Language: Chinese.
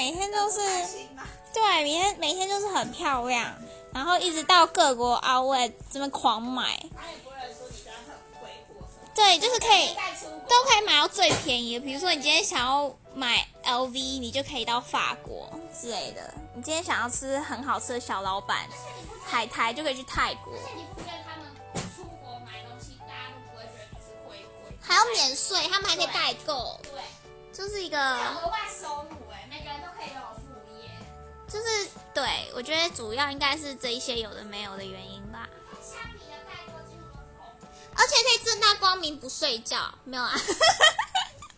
每天都是？对，每天每天就是很漂亮，然后一直到各国 outlet 这边狂买，对，就是可以都可以买到最便宜的。比如说你今天想要买 LV，你就可以到法国之类的。你今天想要吃很好吃的小老板海苔，就可以去泰国，还要免税，他们还可以代购，对，就是一个额外对我觉得主要应该是这一些有的没有的原因吧。而且可以正大光明不睡觉，没有啊？